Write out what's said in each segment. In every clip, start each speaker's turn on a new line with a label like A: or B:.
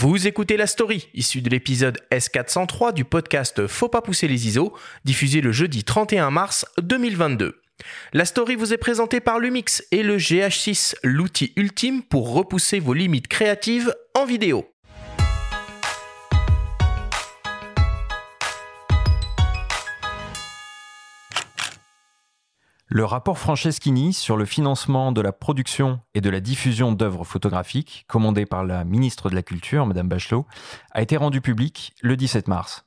A: Vous écoutez La Story, issue de l'épisode S403 du podcast Faut pas pousser les ISO, diffusé le jeudi 31 mars 2022. La story vous est présentée par Lumix et le GH6, l'outil ultime pour repousser vos limites créatives en vidéo.
B: Le rapport Franceschini sur le financement de la production et de la diffusion d'œuvres photographiques, commandé par la ministre de la Culture, Madame Bachelot, a été rendu public le 17 mars.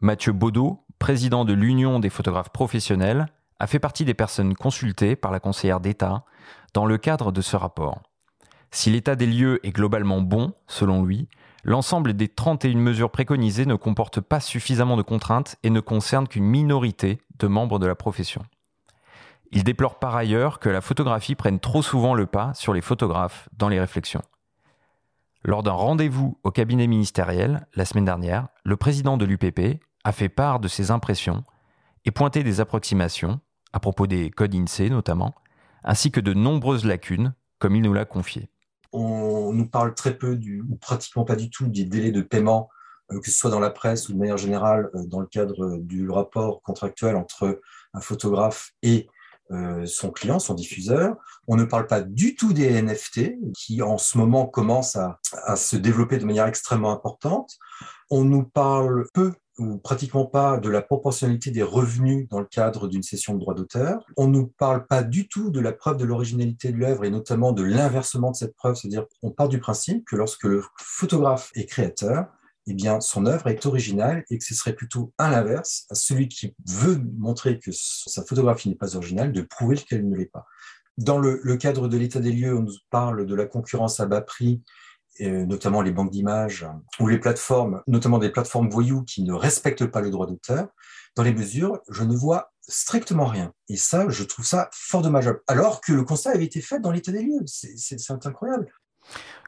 B: Mathieu Baudot, président de l'Union des photographes professionnels, a fait partie des personnes consultées par la conseillère d'État dans le cadre de ce rapport. Si l'état des lieux est globalement bon, selon lui, l'ensemble des 31 mesures préconisées ne comporte pas suffisamment de contraintes et ne concerne qu'une minorité de membres de la profession. Il déplore par ailleurs que la photographie prenne trop souvent le pas sur les photographes dans les réflexions. Lors d'un rendez-vous au cabinet ministériel la semaine dernière, le président de l'UPP a fait part de ses impressions et pointé des approximations, à propos des codes INSEE notamment, ainsi que de nombreuses lacunes, comme il nous l'a confié.
C: On nous parle très peu, ou pratiquement pas du tout, des délais de paiement, euh, que ce soit dans la presse ou de manière générale euh, dans le cadre du rapport contractuel entre un photographe et euh, son client, son diffuseur. On ne parle pas du tout des NFT qui en ce moment commencent à, se développer de manière extrêmement importante. On nous parle peu ou pratiquement pas de la proportionnalité des revenus dans le cadre d'une session de droit d'auteur. On ne nous parle pas du tout de la preuve de l'originalité de l'œuvre et notamment de l'inversement de cette preuve, c'est-à-dire qu'on part du principe que lorsque le photographe est créateur, eh bien, son œuvre est originale et que ce serait plutôt à l'inverse, à celui qui veut montrer que sa photographie n'est pas originale, de prouver qu'elle ne l'est pas. Dans le, cadre de l'état des lieux, on nous parle de la concurrence à bas prix, notamment les banques d'images ou les plateformes, notamment des plateformes voyous qui ne respectent pas le droit d'auteur. Dans les mesures, je ne vois strictement rien. Et ça, je trouve ça fort dommageable. Alors que le constat avait été fait dans l'état des lieux. C'est incroyable.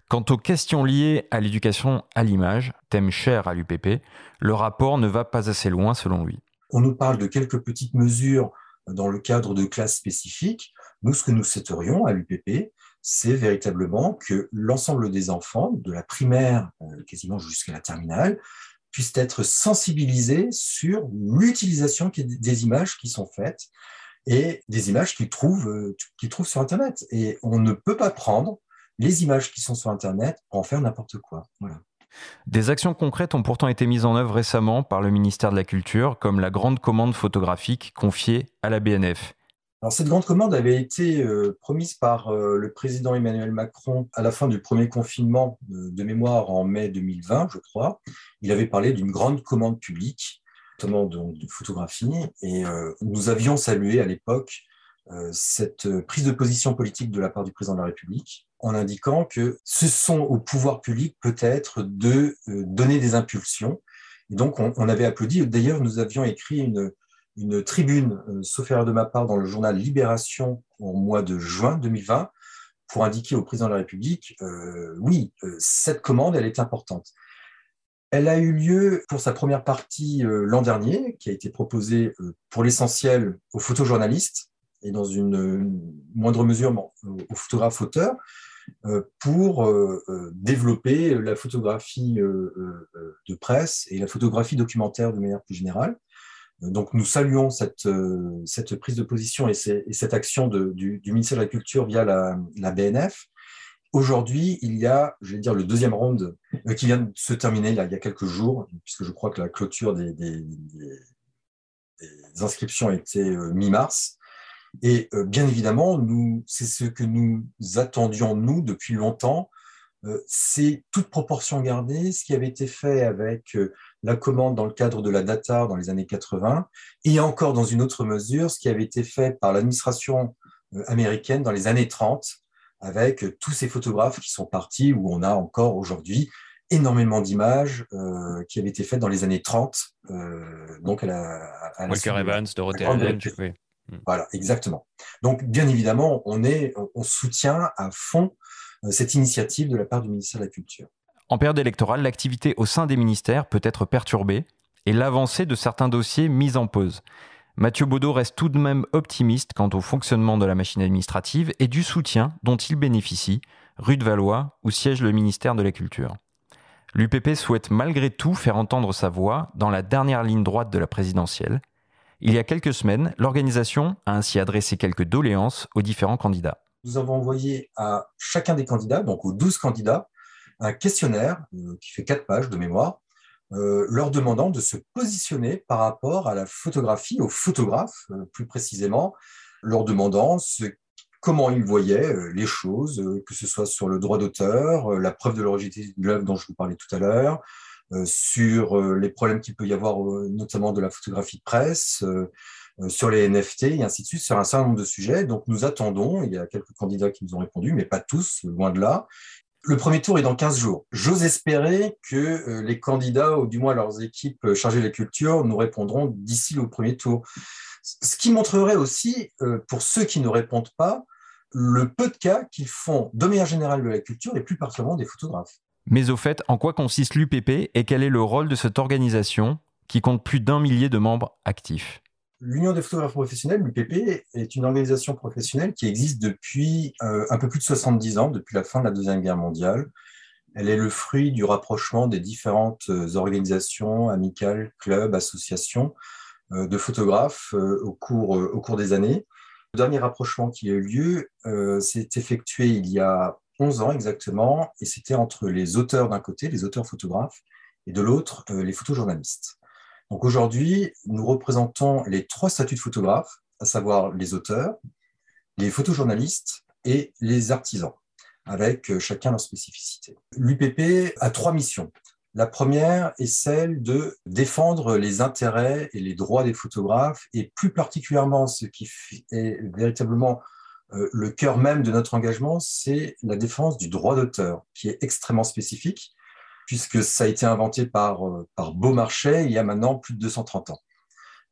B: Quant aux questions liées à l'éducation à l'image, thème cher à l'UPP, le rapport ne va pas assez loin selon lui.
C: On nous parle de quelques petites mesures dans le cadre de classes spécifiques. Nous, ce que nous souhaiterions à l'UPP, c'est véritablement que l'ensemble des enfants, de la primaire euh, quasiment jusqu'à la terminale, puissent être sensibilisés sur l'utilisation des images qui sont faites et des images qu'ils trouvent, euh, qu'ils trouvent sur Internet. Et on ne peut pas prendre les images qui sont sur Internet pour en faire n'importe quoi.
B: Des actions concrètes ont pourtant été mises en œuvre récemment par le ministère de la Culture, comme la grande commande photographique confiée à la BNF.
C: Alors, cette grande commande avait été euh, promise par euh, le président Emmanuel Macron à la fin du premier confinement de, mémoire en mai 2020, je crois. Il avait parlé d'une grande commande publique, notamment de, photographie, et euh, nous avions salué à l'époque cette prise de position politique de la part du président de la République en indiquant que ce sont au pouvoir public peut-être de euh, donner des impulsions. Et donc, on, avait applaudi. D'ailleurs, nous avions écrit une, une tribune, euh, sauf erreur de ma part, dans le journal Libération au mois de juin 2020 pour indiquer au président de la République, euh, oui, cette commande, elle est importante. Elle a eu lieu pour sa première partie l'an dernier, qui a été proposée pour l'essentiel aux photojournalistes et dans une moindre mesure aux photographes auteurs. Euh, pour euh, euh, développer la photographie de presse et la photographie documentaire de manière plus générale. Donc nous saluons cette, cette prise de position et, cette action du, ministère de la Culture via la, BNF. Aujourd'hui, il y a, je vais dire, le deuxième round qui vient de se terminer il y a quelques jours, puisque je crois que la clôture des, des inscriptions était mi-mars. Et euh, bien évidemment, nous, c'est ce que nous attendions, nous, depuis longtemps. Euh, c'est toute proportion gardée, ce qui avait été fait avec euh, la commande dans le cadre de la data dans les années 80, et encore dans une autre mesure, ce qui avait été fait par l'administration américaine dans les années 30, avec tous ces photographes qui sont partis, où on a encore aujourd'hui énormément d'images qui avaient été faites dans les années 30.
B: donc à la, à Walker Evans, Dorothée Allen, oui.
C: Mm. Voilà, exactement. Donc, bien évidemment, on, est, on soutient à fond euh, cette initiative de la part du ministère de la Culture.
B: En période électorale, l'activité au sein des ministères peut être perturbée et l'avancée de certains dossiers mise en pause. Mathieu Baudot reste tout de même optimiste quant au fonctionnement de la machine administrative et du soutien dont il bénéficie, rue de Valois, où siège le ministère de la Culture. L'UPP souhaite malgré tout faire entendre sa voix dans la dernière ligne droite de la présidentielle. Il y a quelques semaines, l'organisation a ainsi adressé quelques doléances aux différents candidats.
C: Nous avons envoyé à chacun des candidats, donc aux 12 candidats, un questionnaire euh, qui fait quatre pages de mémoire, euh, leur demandant de se positionner par rapport à la photographie, aux photographes euh, plus précisément, leur demandant comment ils voyaient les choses, que ce soit sur le droit d'auteur, la preuve de l'originalité de l'œuvre dont je vous parlais tout à l'heure, sur les problèmes qu'il peut y avoir notamment de la photographie de presse, sur les NFT et ainsi de suite, sur un certain nombre de sujets. Donc nous attendons, il y a quelques candidats qui nous ont répondu, mais pas tous, loin de là. Le premier tour est dans 15 jours. J'ose espérer que euh, les candidats, ou du moins leurs équipes euh, chargées de la culture, nous répondront d'ici le premier tour. Ce qui montrerait aussi, euh, pour ceux qui ne répondent pas, le peu de cas qu'ils font de manière générale de la culture et plus particulièrement des photographes.
B: Mais au fait, en quoi consiste l'UPP et quel est le rôle de cette organisation qui compte plus d'un millier de membres actifs?
C: L'Union des photographes professionnels, l'UPP, est une organisation professionnelle qui existe depuis euh, un peu plus de 70 ans, depuis la fin de la Deuxième Guerre mondiale. Elle est le fruit du rapprochement des différentes euh, organisations, amicales, clubs, associations euh, de photographes au, cours, au cours des années. Le dernier rapprochement qui a eu lieu s'est effectué il y a 11 ans exactement, et c'était entre les auteurs d'un côté, les auteurs photographes, et de l'autre, les photojournalistes. Donc aujourd'hui, nous représentons les trois statuts de photographes, à savoir les auteurs, les photojournalistes et les artisans, avec euh, chacun leur spécificité. L'UPP a trois missions. La première est celle de défendre les intérêts et les droits des photographes, et plus particulièrement ce qui est véritablement euh, le cœur même de notre engagement, c'est la défense du droit d'auteur, qui est extrêmement spécifique puisque ça a été inventé par, euh, Beaumarchais il y a maintenant plus de 230 ans.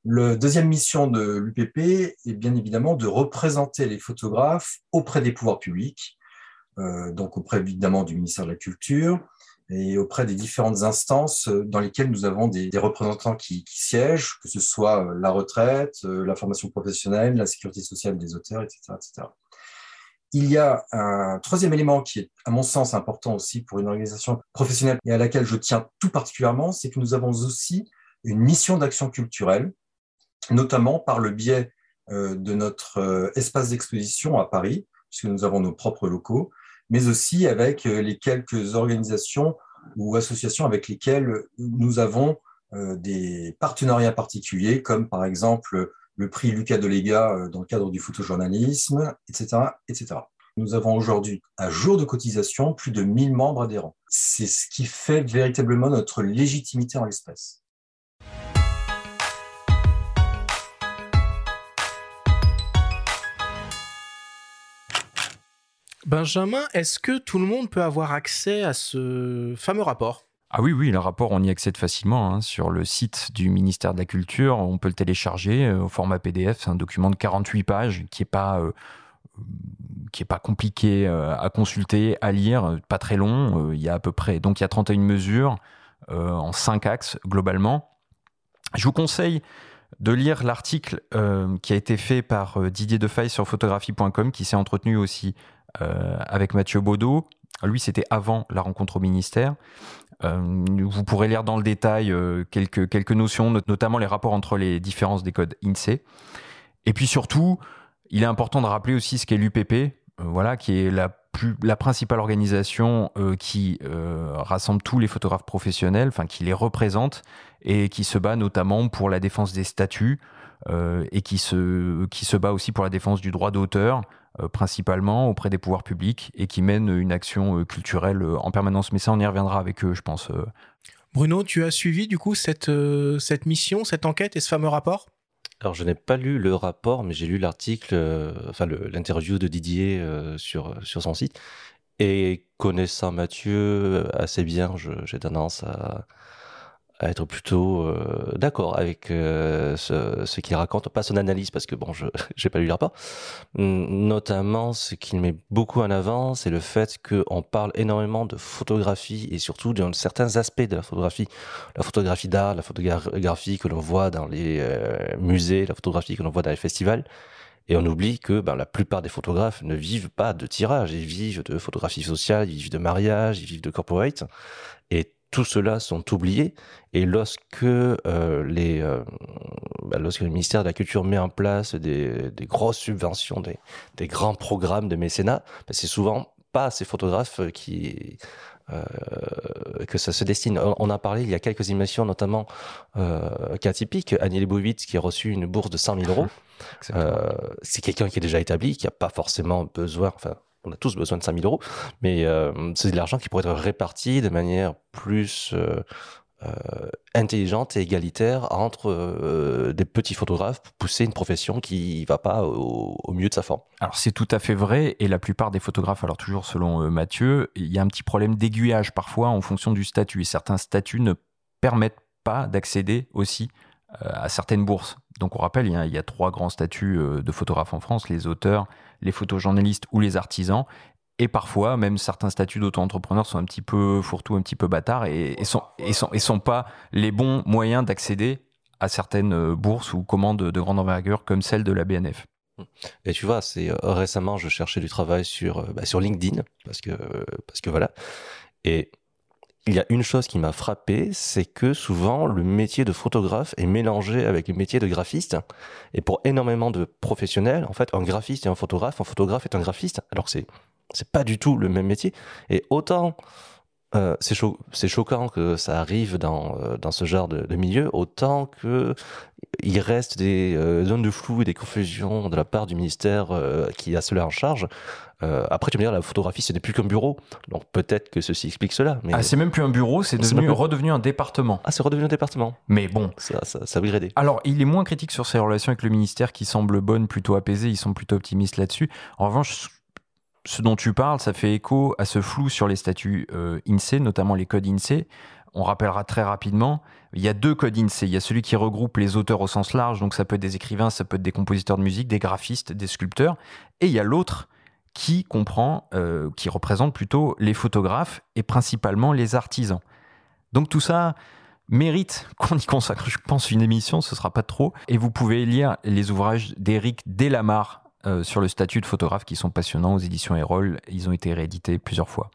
C: La deuxième mission de l'UPP est bien évidemment de représenter les photographes auprès des pouvoirs publics, euh, donc auprès évidemment du ministère de la Culture et auprès des différentes instances dans lesquelles nous avons des, représentants qui, qui, siègent, que ce soit la retraite, euh, la formation professionnelle, la sécurité sociale des auteurs, etc. etc. Il y a un troisième élément qui est, à mon sens, important aussi pour une organisation professionnelle et à laquelle je tiens tout particulièrement, c'est que nous avons aussi une mission d'action culturelle, notamment par le biais euh, de notre euh, espace d'exposition à Paris, puisque nous avons nos propres locaux, mais aussi avec euh, les quelques organisations ou associations avec lesquelles nous avons des partenariats particuliers, comme par exemple le prix Lucas Delega euh, dans le cadre du photojournalisme, etc. etc. Nous avons aujourd'hui, à jour de cotisation, plus de 1000 membres adhérents. C'est ce qui fait véritablement notre légitimité en l'espèce.
A: Benjamin, est-ce que tout le monde peut avoir accès à ce fameux rapport?
B: Ah oui, oui, le rapport, on y accède facilement hein, sur le site du ministère de la Culture. On peut le télécharger euh, au format PDF. C'est un document de 48 pages qui n'est pas, euh, pas compliqué euh, à consulter, à lire, pas très long. il y a à peu près, donc il y a 31 mesures en 5 axes globalement. Je vous conseille de lire l'article qui a été fait par Didier Defaille sur photographie.com qui s'est entretenu aussi avec Mathieu Baudot. Lui, c'était avant la rencontre au ministère. Euh, vous pourrez lire dans le détail euh, quelques, quelques notions, notamment les rapports entre les différences des codes INSEE. Et puis surtout, il est important de rappeler aussi ce qu'est l'UPP, euh, voilà, qui est la, la principale organisation qui rassemble tous les photographes professionnels, enfin qui les représente et qui se bat notamment pour la défense des statuts et qui se, qui se bat aussi pour la défense du droit d'auteur, euh, principalement auprès des pouvoirs publics et qui mènent une action euh, culturelle euh, en permanence. Mais ça, on y reviendra avec eux, je pense.
A: Bruno, tu as suivi du coup cette, cette mission, cette enquête et ce fameux rapport?
D: Alors je n'ai pas lu le rapport, mais j'ai lu l'article, enfin l'interview de Didier sur, sur son site. Et connaissant Mathieu assez bien, j'ai tendance à, à être plutôt euh, d'accord avec euh, ce, ce qu'il raconte, pas son analyse parce que bon, je j'ai pas lu le rapport. Notamment, ce qu'il met beaucoup en avant, c'est le fait qu'on parle énormément de photographie et surtout de certains aspects de la photographie, la photographie d'art, la photographie que l'on voit dans les euh, musées, la photographie que l'on voit dans les festivals. Et on oublie que ben, la plupart des photographes ne vivent pas de tirage, ils vivent de photographie sociale, ils vivent de mariage, ils vivent de corporate. Et tout cela sont oubliés. Et lorsque, euh, les, euh, bah, lorsque le ministère de la Culture met en place des, des grosses subventions, des, des, grands programmes de mécénat, bah, c'est souvent pas ces photographes qui, euh, que ça se destine. On a parlé il y a quelques émissions, notamment euh, cas typique, Annie Leibovitz qui a reçu une bourse de 100 000 euros. Euh, c'est quelqu'un qui est déjà établi, qui n'a pas forcément besoin, enfin, on a tous besoin de 5 000 euros, mais euh, c'est de l'argent qui pourrait être réparti de manière plus euh, euh, intelligente et égalitaire entre des petits photographes pour pousser une profession qui va pas au, au mieux de sa forme.
B: Alors c'est tout à fait vrai et la plupart des photographes, alors toujours selon Mathieu, il y a un petit problème d'aiguillage parfois en fonction du statut et certains statuts ne permettent pas d'accéder aussi à certaines bourses. Donc on rappelle, il y, a, trois grands statuts euh, de photographes en France, les auteurs, les photojournalistes ou les artisans. Et parfois, même certains statuts d'auto-entrepreneurs sont un petit peu fourre-tout, un petit peu bâtards et, et, sont, et, sont, et sont pas les bons moyens d'accéder à certaines euh, bourses ou commandes de grande envergure comme celle de la BNF.
D: Et tu vois, c'est récemment, je cherchais du travail sur, bah, sur LinkedIn parce que, parce que voilà. Et il y a une chose qui m'a frappé, c'est que souvent le métier de photographe est mélangé avec le métier de graphiste. Et pour énormément de professionnels, en fait, un graphiste et un photographe, un photographe est un graphiste. Alors c'est c'est pas du tout le même métier. Et autant euh, c'est cho choquant que ça arrive dans, euh, dans ce genre de, milieu, autant que il reste des euh, zones de flou et des confusions de la part du ministère qui a cela en charge. Euh, après, tu me dire, la photographie, ce n'est plus qu'un bureau. Donc peut-être que ceci explique cela.
B: Mais... Ah, c'est même plus un bureau, c'est devenu, redevenu un département.
D: Ah, c'est redevenu un département.
B: Mais bon.
D: Ça, ça, ça aider.
B: Alors, il est moins critique sur ses relations avec le ministère qui semble bonne, plutôt apaisée. Ils sont plutôt optimistes là-dessus. En revanche, ce dont tu parles, ça fait écho à ce flou sur les statuts euh, INSEE, notamment les codes INSEE. On rappellera très rapidement, il y a deux codes INSEE. Il y a celui qui regroupe les auteurs au sens large, donc ça peut être des écrivains, ça peut être des compositeurs de musique, des graphistes, des sculpteurs. Et il y a l'autre qui comprend, euh, qui représente plutôt les photographes et principalement les artisans. Donc tout ça mérite qu'on y consacre, je pense, une émission, ce sera pas trop. Et vous pouvez lire les ouvrages d'Éric Delamare euh, sur le statut de photographe qui sont passionnants aux éditions Erol. Ils ont été réédités plusieurs fois.